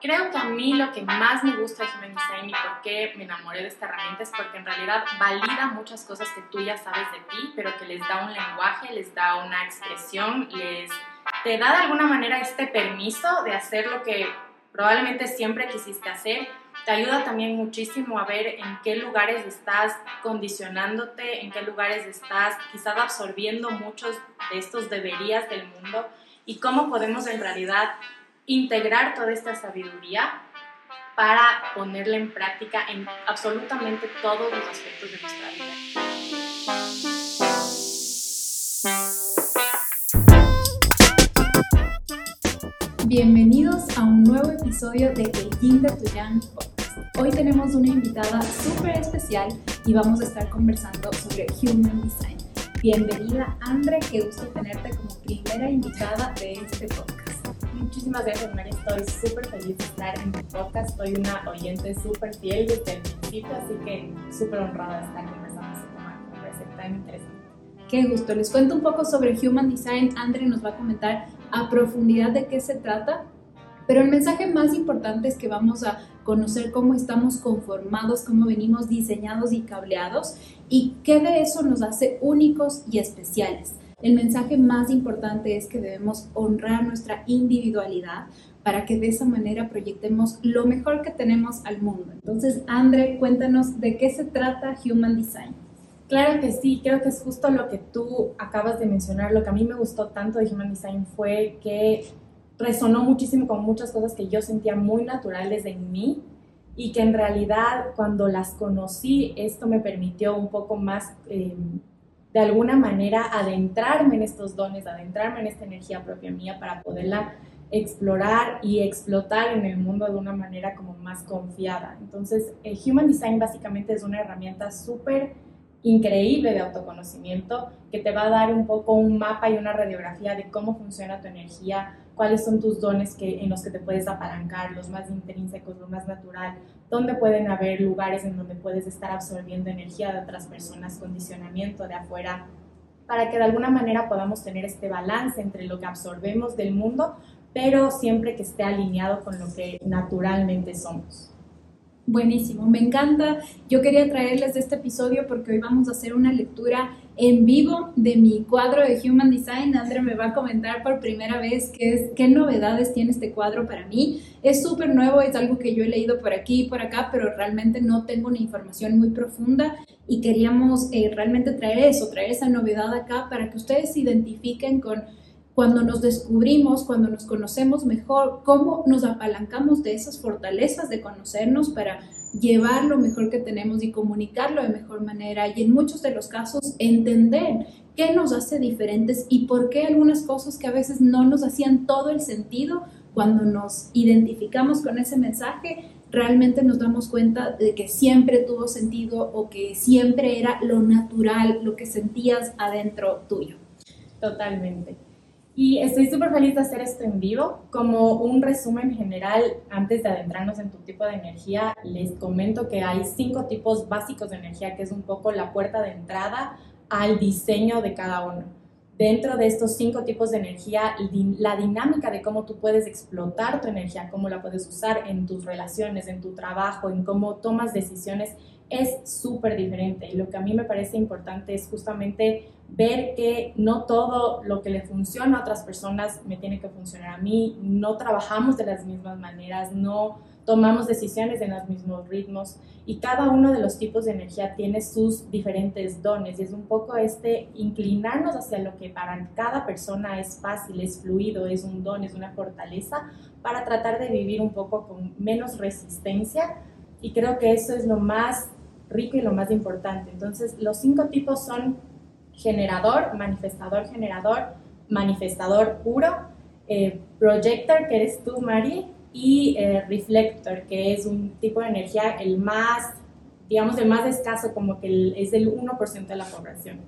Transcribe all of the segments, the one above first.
Creo que a mí lo que más me gusta de Human Design y por qué me enamoré de esta herramienta es porque en realidad valida muchas cosas que tú ya sabes de ti, pero que les da un lenguaje, les da una expresión, les te da de alguna manera este permiso de hacer lo que probablemente siempre quisiste hacer. Te ayuda también muchísimo a ver en qué lugares estás condicionándote, en qué lugares estás quizás absorbiendo muchos de estos deberías del mundo y cómo podemos en realidad integrar toda esta sabiduría para ponerla en práctica en absolutamente todos los aspectos de nuestra vida. Bienvenidos a un nuevo episodio de El Yin de Tuyan Podcast. Hoy tenemos una invitada súper especial y vamos a estar conversando sobre Human Design. Bienvenida, Andre, qué gusto tenerte como primera invitada de este podcast. Muchísimas gracias, María. Estoy súper feliz de estar en tu podcast. Soy una oyente súper fiel desde el principio, así que súper honrada de estar conversando este tema que me parece tan interesante. Qué gusto. Les cuento un poco sobre Human Design. Andre nos va a comentar a profundidad de qué se trata, pero el mensaje más importante es que vamos a conocer cómo estamos conformados, cómo venimos diseñados y cableados y qué de eso nos hace únicos y especiales. El mensaje más importante es que debemos honrar nuestra individualidad para que de esa manera proyectemos lo mejor que tenemos al mundo. Entonces, Andre, cuéntanos de qué se trata Human Design. Claro que sí, creo que es justo lo que tú acabas de mencionar. Lo que a mí me gustó tanto de Human Design fue que resonó muchísimo con muchas cosas que yo sentía muy naturales en mí y que en realidad cuando las conocí esto me permitió un poco más em, de alguna manera adentrarme en estos dones, adentrarme en esta energía propia mía para poderla explorar y explotar en el mundo de una manera como más confiada. Entonces, el Human Design básicamente es una herramienta súper increíble de autoconocimiento que te va a dar un poco un mapa y una radiografía de cómo funciona tu energía, cuáles son tus dones que, en los que te puedes apalancar, los más intrínsecos, lo más natural, dónde pueden haber lugares en donde puedes estar absorbiendo energía de otras personas, condicionamiento de afuera, para que de alguna manera podamos tener este balance entre lo que absorbemos del mundo, pero siempre que esté alineado con lo que naturalmente somos. Buenísimo, me encanta. Yo quería traerles este episodio porque hoy vamos a hacer una lectura en vivo de mi cuadro de Human Design. André me va a comentar por primera vez qué, es, qué novedades tiene este cuadro para mí. Es súper nuevo, es algo que yo he leído por aquí y por acá, pero realmente no tengo una información muy profunda y queríamos eh, realmente traer eso, traer esa novedad acá para que ustedes se identifiquen con cuando nos descubrimos, cuando nos conocemos mejor, cómo nos apalancamos de esas fortalezas de conocernos para llevar lo mejor que tenemos y comunicarlo de mejor manera y en muchos de los casos entender qué nos hace diferentes y por qué algunas cosas que a veces no nos hacían todo el sentido cuando nos identificamos con ese mensaje, realmente nos damos cuenta de que siempre tuvo sentido o que siempre era lo natural, lo que sentías adentro tuyo. Totalmente. Y estoy súper feliz de hacer esto en vivo. Como un resumen general, antes de adentrarnos en tu tipo de energía, les comento que hay cinco tipos básicos de energía, que es un poco la puerta de entrada al diseño de cada uno. Dentro de estos cinco tipos de energía, la dinámica de cómo tú puedes explotar tu energía, cómo la puedes usar en tus relaciones, en tu trabajo, en cómo tomas decisiones, es súper diferente. Y lo que a mí me parece importante es justamente ver que no todo lo que le funciona a otras personas me tiene que funcionar a mí, no trabajamos de las mismas maneras, no tomamos decisiones en los mismos ritmos. Y cada uno de los tipos de energía tiene sus diferentes dones. Y es un poco este inclinarnos hacia lo que para cada persona es fácil, es fluido, es un don, es una fortaleza para tratar de vivir un poco con menos resistencia. Y creo que eso es lo más rico y lo más importante. Entonces, los cinco tipos son generador, manifestador, generador, manifestador puro, eh, projector, que eres tú, Mari, y eh, reflector, que es un tipo de energía el más, digamos, el más escaso, como que es del 1% de la población.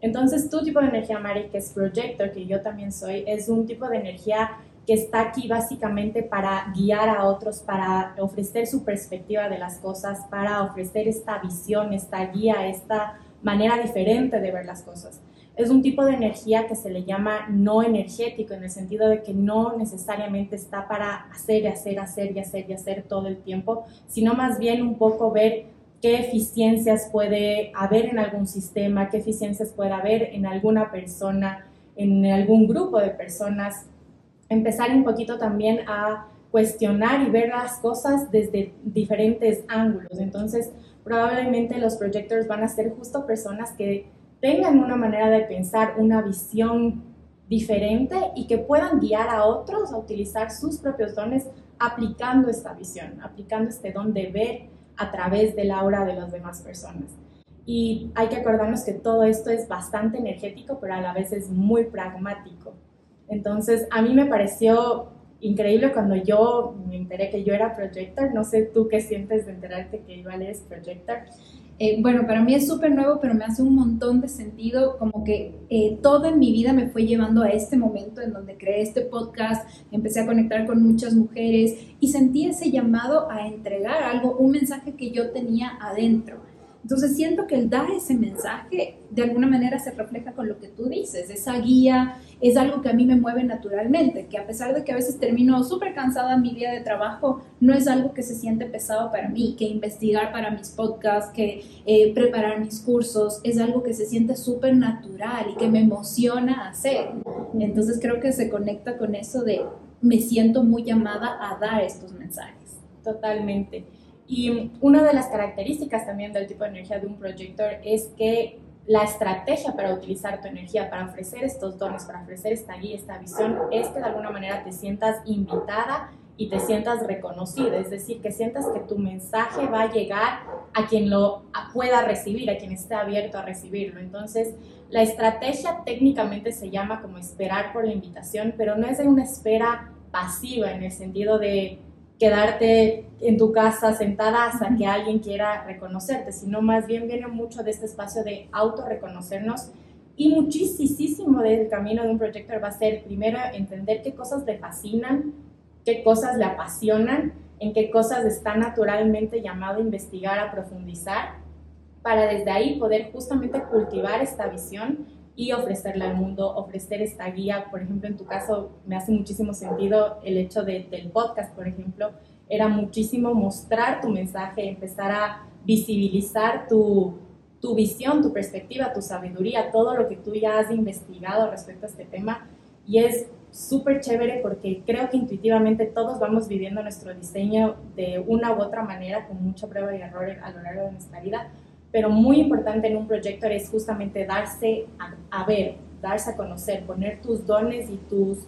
Entonces, tu tipo de energía, Mari, que es projector, que yo también soy, es un tipo de energía que está aquí básicamente para guiar a otros, para ofrecer su perspectiva de las cosas, para ofrecer esta visión, esta guía, esta manera diferente de ver las cosas. es un tipo de energía que se le llama no energético, en el sentido de que no necesariamente está para hacer y hacer, hacer y hacer y hacer todo el tiempo, sino más bien un poco ver qué eficiencias puede haber en algún sistema, qué eficiencias puede haber en alguna persona, en algún grupo de personas. Empezar un poquito también a cuestionar y ver las cosas desde diferentes ángulos. Entonces, probablemente los projectors van a ser justo personas que tengan una manera de pensar, una visión diferente y que puedan guiar a otros a utilizar sus propios dones aplicando esta visión, aplicando este don de ver a través del aura de las demás personas. Y hay que acordarnos que todo esto es bastante energético, pero a la vez es muy pragmático. Entonces, a mí me pareció increíble cuando yo me enteré que yo era projector. No sé tú qué sientes de enterarte que igual eres projector. Eh, bueno, para mí es súper nuevo, pero me hace un montón de sentido, como que eh, todo en mi vida me fue llevando a este momento en donde creé este podcast, empecé a conectar con muchas mujeres y sentí ese llamado a entregar algo, un mensaje que yo tenía adentro. Entonces siento que el dar ese mensaje de alguna manera se refleja con lo que tú dices, esa guía es algo que a mí me mueve naturalmente, que a pesar de que a veces termino súper cansada mi día de trabajo, no es algo que se siente pesado para mí, que investigar para mis podcasts, que eh, preparar mis cursos, es algo que se siente súper natural y que me emociona hacer. Entonces creo que se conecta con eso de me siento muy llamada a dar estos mensajes. Totalmente. Y una de las características también del tipo de energía de un proyector es que la estrategia para utilizar tu energía, para ofrecer estos dones, para ofrecer esta guía, esta visión, es que de alguna manera te sientas invitada y te sientas reconocida, es decir, que sientas que tu mensaje va a llegar a quien lo pueda recibir, a quien esté abierto a recibirlo. Entonces, la estrategia técnicamente se llama como esperar por la invitación, pero no es de una espera pasiva en el sentido de quedarte en tu casa sentada hasta que alguien quiera reconocerte, sino más bien viene mucho de este espacio de autorreconocernos y muchísimo del camino de un proyector va a ser primero entender qué cosas le fascinan, qué cosas le apasionan, en qué cosas está naturalmente llamado a investigar, a profundizar, para desde ahí poder justamente cultivar esta visión y ofrecerla al mundo, ofrecer esta guía. Por ejemplo, en tu caso me hace muchísimo sentido el hecho de, del podcast, por ejemplo, era muchísimo mostrar tu mensaje, empezar a visibilizar tu, tu visión, tu perspectiva, tu sabiduría, todo lo que tú ya has investigado respecto a este tema. Y es súper chévere porque creo que intuitivamente todos vamos viviendo nuestro diseño de una u otra manera, con mucha prueba y error a lo largo de nuestra vida pero muy importante en un proyecto es justamente darse a, ver, darse a conocer, poner tus dones y tus,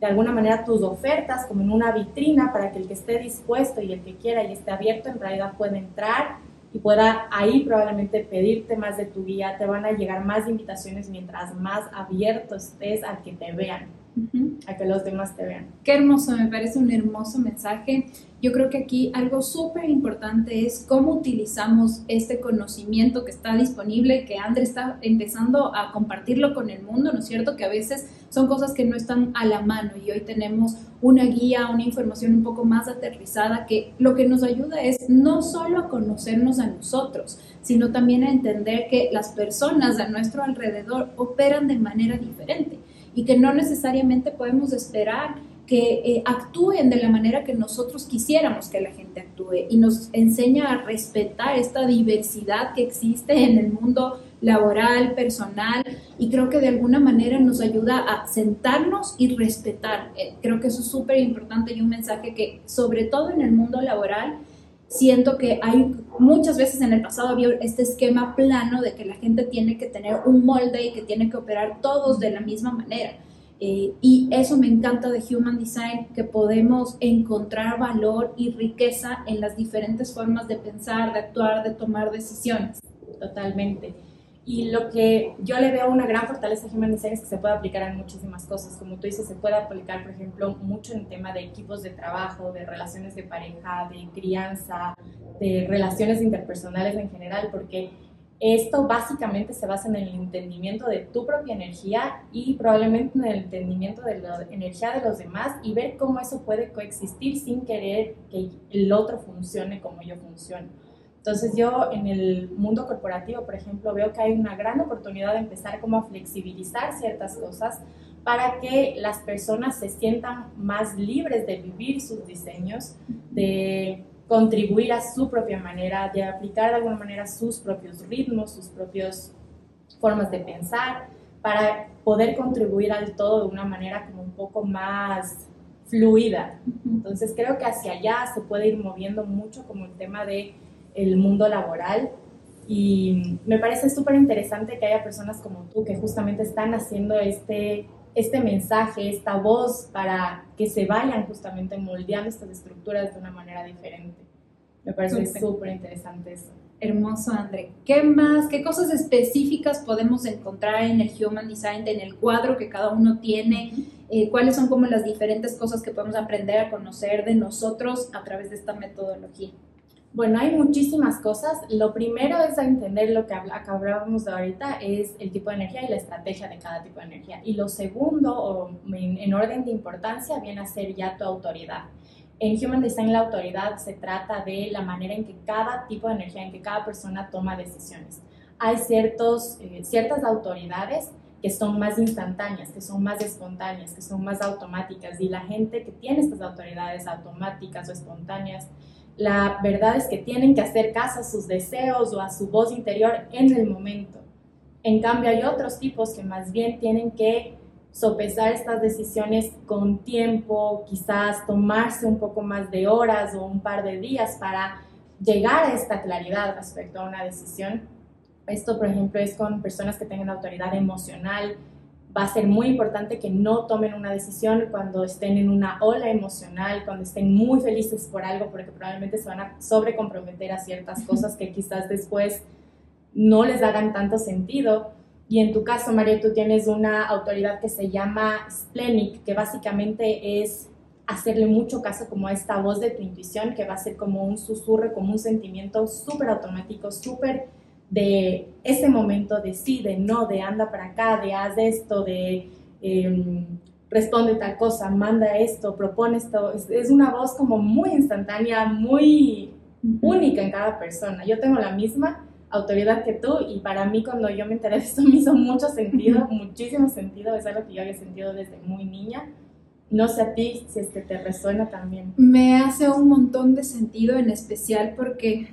de alguna manera, tus ofertas como en una vitrina para que el que esté dispuesto y el que quiera y esté abierto en realidad pueda entrar y pueda ahí probablemente pedirte más de tu guía, te van a llegar más invitaciones mientras más abierto estés a que te vean a que los demás te vean. Qué hermoso, me parece un hermoso mensaje. Yo creo que aquí algo súper importante es cómo utilizamos este conocimiento que está disponible, que André está empezando a compartirlo con el mundo, ¿no es cierto? Que a veces son cosas que no están a la mano y hoy tenemos una guía, una información un poco más aterrizada que lo que nos ayuda es no solo a conocernos a nosotros, sino también a entender que las personas a nuestro alrededor operan de manera diferente y que no necesariamente podemos esperar que eh, actúen de la manera que nosotros quisiéramos que la gente actúe y nos enseña a respetar esta diversidad que existe en el mundo laboral, personal y creo que de alguna manera nos ayuda a sentarnos y respetar. Eh, creo que eso es súper importante y un mensaje que sobre todo en el mundo laboral siento que hay muchas veces en el pasado había este esquema plano de que la gente tiene que tener un molde y que tiene que operar todos de la misma manera. Eh, y eso me encanta de Human Design, que podemos encontrar valor y riqueza en las diferentes formas de pensar, de actuar, de tomar decisiones. Totalmente. Y lo que yo le veo una gran fortaleza a Human Design es que se puede aplicar en muchísimas cosas. Como tú dices, se puede aplicar, por ejemplo, mucho en el tema de equipos de trabajo, de relaciones de pareja, de crianza, de relaciones interpersonales en general, porque esto básicamente se basa en el entendimiento de tu propia energía y probablemente en el entendimiento de la energía de los demás y ver cómo eso puede coexistir sin querer que el otro funcione como yo funciono. Entonces yo en el mundo corporativo, por ejemplo, veo que hay una gran oportunidad de empezar como a flexibilizar ciertas cosas para que las personas se sientan más libres de vivir sus diseños, de contribuir a su propia manera, de aplicar de alguna manera sus propios ritmos, sus propias formas de pensar, para poder contribuir al todo de una manera como un poco más fluida. Entonces creo que hacia allá se puede ir moviendo mucho como el tema de el mundo laboral y me parece súper interesante que haya personas como tú que justamente están haciendo este, este mensaje, esta voz para que se vayan justamente moldeando estas estructuras de una manera diferente. Me parece súper interesante eso. Hermoso, André. ¿Qué más, qué cosas específicas podemos encontrar en el Human Design, en el cuadro que cada uno tiene? Eh, ¿Cuáles son como las diferentes cosas que podemos aprender a conocer de nosotros a través de esta metodología? Bueno, hay muchísimas cosas. Lo primero es entender lo que hablábamos de ahorita, es el tipo de energía y la estrategia de cada tipo de energía. Y lo segundo, en orden de importancia, viene a ser ya tu autoridad. En Human Design la autoridad se trata de la manera en que cada tipo de energía, en que cada persona toma decisiones. Hay ciertos, eh, ciertas autoridades que son más instantáneas, que son más espontáneas, que son más automáticas y la gente que tiene estas autoridades automáticas o espontáneas la verdad es que tienen que hacer caso a sus deseos o a su voz interior en el momento. En cambio, hay otros tipos que más bien tienen que sopesar estas decisiones con tiempo, quizás tomarse un poco más de horas o un par de días para llegar a esta claridad respecto a una decisión. Esto, por ejemplo, es con personas que tengan autoridad emocional, va a ser muy importante que no tomen una decisión cuando estén en una ola emocional, cuando estén muy felices por algo, porque probablemente se van a sobrecomprometer a ciertas cosas que quizás después no les hagan tanto sentido. Y en tu caso, María, tú tienes una autoridad que se llama Splenic, que básicamente es hacerle mucho caso como a esta voz de tu intuición, que va a ser como un susurro, como un sentimiento súper automático, súper de ese momento de sí, de no, de anda para acá, de haz esto, de em, responde tal cosa, manda esto, propone esto. Es, una voz como muy instantánea, muy única en cada persona. Yo tengo la misma autoridad que tú y para mí cuando yo me enteré de esto me hizo mucho sentido, muchísimo sentido, es algo que yo había sentido desde muy niña. No sé a ti si es que te resuena también. Me hace un montón de sentido, en especial porque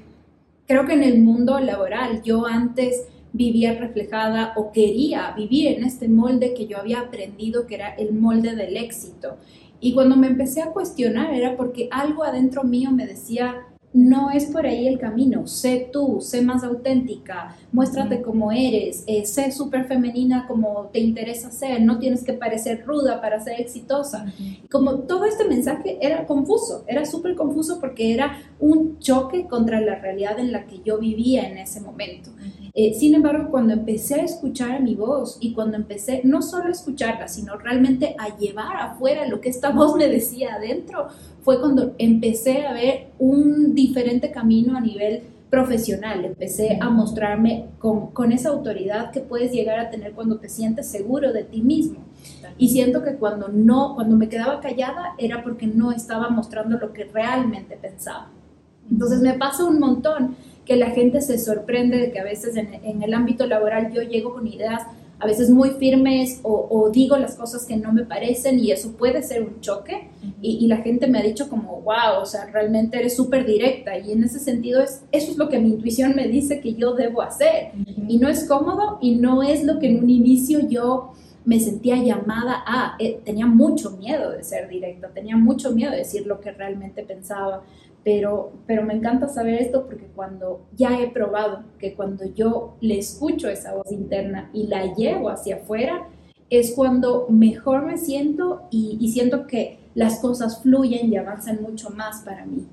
creo que en el mundo laboral yo antes vivía reflejada o quería vivir en este molde que yo había aprendido que era el molde del éxito. Y cuando me empecé a cuestionar era porque algo adentro mío me decía, no es por ahí el camino. Sé tú, sé más auténtica, muéstrate como eres, eh, sé súper femenina como te interesa ser, no tienes que parecer ruda para ser exitosa. Como todo este mensaje era confuso, era súper confuso porque era un choque contra la realidad en la que yo vivía en ese momento. Eh, sin embargo, cuando empecé a escuchar mi voz y cuando empecé no solo a escucharla, sino realmente a llevar afuera lo que esta voz me decía adentro, fue cuando empecé a ver un diferente camino a nivel profesional, empecé a mostrarme con, con, esa autoridad que puedes llegar a tener cuando te sientes seguro de ti mismo. Y siento que cuando no, cuando me quedaba callada era porque no estaba mostrando lo que realmente pensaba. Entonces me pasa un montón que la gente se sorprende de que a veces en, en el ámbito laboral yo llego con ideas a veces muy firmes o, digo las cosas que no me parecen y eso puede ser un choque. Y, la gente me ha dicho como, wow, o sea, realmente eres súper directa y en ese sentido es, eso es lo que mi intuición me dice que yo debo hacer. Y no es cómodo y no es lo que en un inicio yo me sentía llamada a, eh, tenía mucho miedo de ser directa, tenía mucho miedo de decir lo que realmente pensaba, pero, pero me encanta saber esto porque cuando ya he probado que cuando yo le escucho esa voz interna y la llevo hacia afuera, es cuando mejor me siento y, y siento que las cosas fluyen y avanzan mucho más para mí.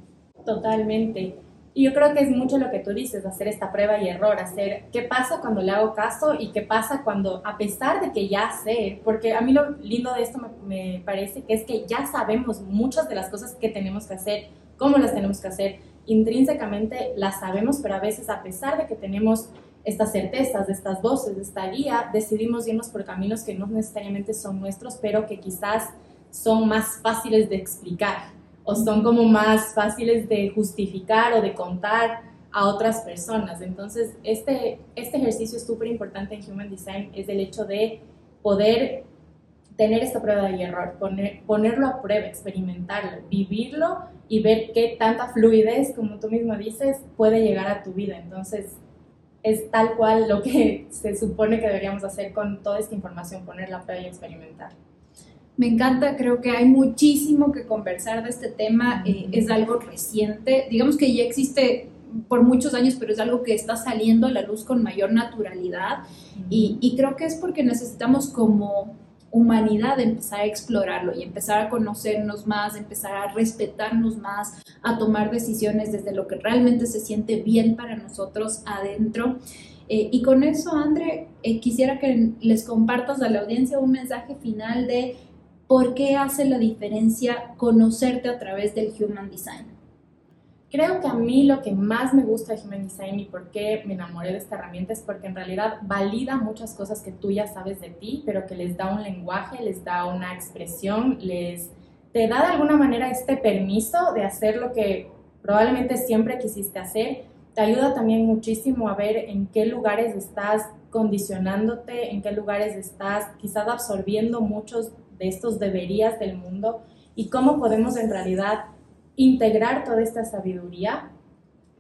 Totalmente. Y yo creo que es mucho lo que tú dices, hacer esta prueba y error, hacer qué pasa cuando le hago caso y qué pasa cuando, a pesar de que ya sé, porque a mí lo lindo de esto me, me parece que es que ya sabemos muchas de las cosas que tenemos que hacer cómo las tenemos que hacer. Intrínsecamente las sabemos, pero a veces a pesar de que tenemos estas certezas, de estas voces, de esta guía, decidimos irnos por caminos que no necesariamente son nuestros, pero que quizás son más fáciles de explicar o son como más fáciles de justificar o de contar a otras personas. Entonces, este, este ejercicio es súper importante en Human Design, es el hecho de poder tener esta prueba y error, poner, ponerlo a prueba, experimentarlo, vivirlo y ver qué tanta fluidez, como tú mismo dices, puede llegar a tu vida. Entonces, es tal cual lo que se supone que deberíamos hacer con toda esta información, ponerla a prueba y experimentar. Me encanta, creo que hay muchísimo que conversar de este tema, eh, es algo reciente, digamos que ya existe por muchos años, pero es algo que está saliendo a la luz con mayor naturalidad y, y creo que es porque necesitamos como humanidad empezar a explorarlo y empezar a conocernos más, empezar a respetarnos más, a tomar decisiones desde lo que realmente se siente bien para nosotros adentro. Eh, y con eso, André, eh, quisiera que les compartas a la audiencia un mensaje final de por qué hace la diferencia conocerte a través del Human Design. Creo que a mí lo que más me gusta de Human Design y por qué me enamoré de esta herramienta es porque en realidad valida muchas cosas que tú ya sabes de ti, pero que les da un lenguaje, les da una expresión, les te da de alguna manera este permiso de hacer lo que probablemente siempre quisiste hacer. Te ayuda también muchísimo a ver en qué lugares estás condicionándote, en qué lugares estás quizás absorbiendo muchos de estos deberías del mundo y cómo podemos en realidad integrar toda esta sabiduría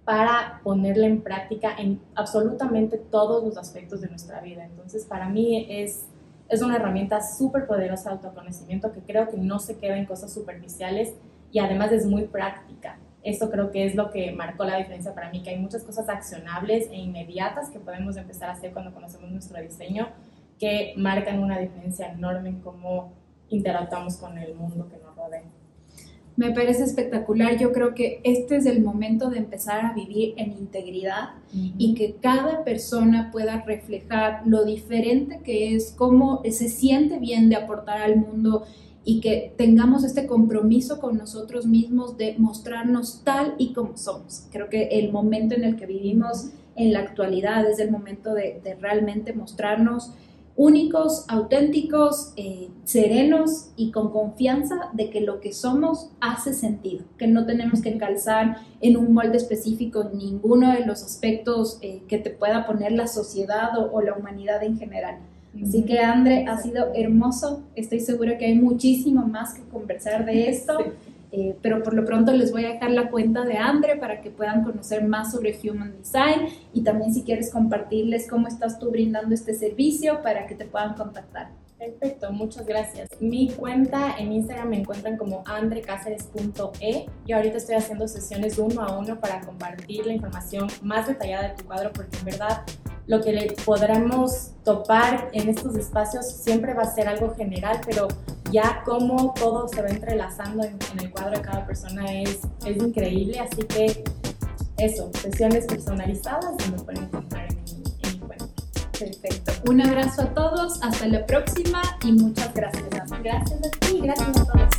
para ponerla en práctica en absolutamente todos los aspectos de nuestra vida. Entonces, para mí es, es una herramienta súper poderosa de autoconocimiento que creo que no se queda en cosas superficiales y además es muy práctica. Eso creo que es lo que marcó la diferencia para mí, que hay muchas cosas accionables e inmediatas que podemos empezar a hacer cuando conocemos nuestro diseño que marcan una diferencia enorme en cómo interactuamos con el mundo que nos rodea. Me parece espectacular. Yo creo que este es el momento de empezar a vivir en integridad y que cada persona pueda reflejar lo diferente que es, cómo se siente bien de aportar al mundo y que tengamos este compromiso con nosotros mismos de mostrarnos tal y como somos. Creo que el momento en el que vivimos en la actualidad es el momento de, de realmente mostrarnos únicos, auténticos, eh, serenos y con confianza de que lo que somos hace sentido, que no tenemos que calzar en un molde específico ninguno de los aspectos eh, que te pueda poner la sociedad o, la humanidad en general. Así que André, ha sido hermoso, estoy segura que hay muchísimo más que conversar de esto. Eh, pero por lo pronto les voy a dejar la cuenta de Andre para que puedan conocer más sobre Human Design y también si quieres compartirles cómo estás tú brindando este servicio para que te puedan contactar. Perfecto, muchas gracias. Mi cuenta en Instagram me encuentran como andrecaceres.e. Yo ahorita estoy haciendo sesiones uno a uno para compartir la información más detallada de tu cuadro porque en verdad lo que le podremos topar en estos espacios siempre va a ser algo general, pero ya cómo todo se va entrelazando en, el cuadro de cada persona es, es increíble, así que eso, sesiones personalizadas y me pueden encontrar en mi, en mi cuenta. Perfecto. Un abrazo a todos, hasta la próxima y muchas gracias. Gracias a ti, gracias a todos.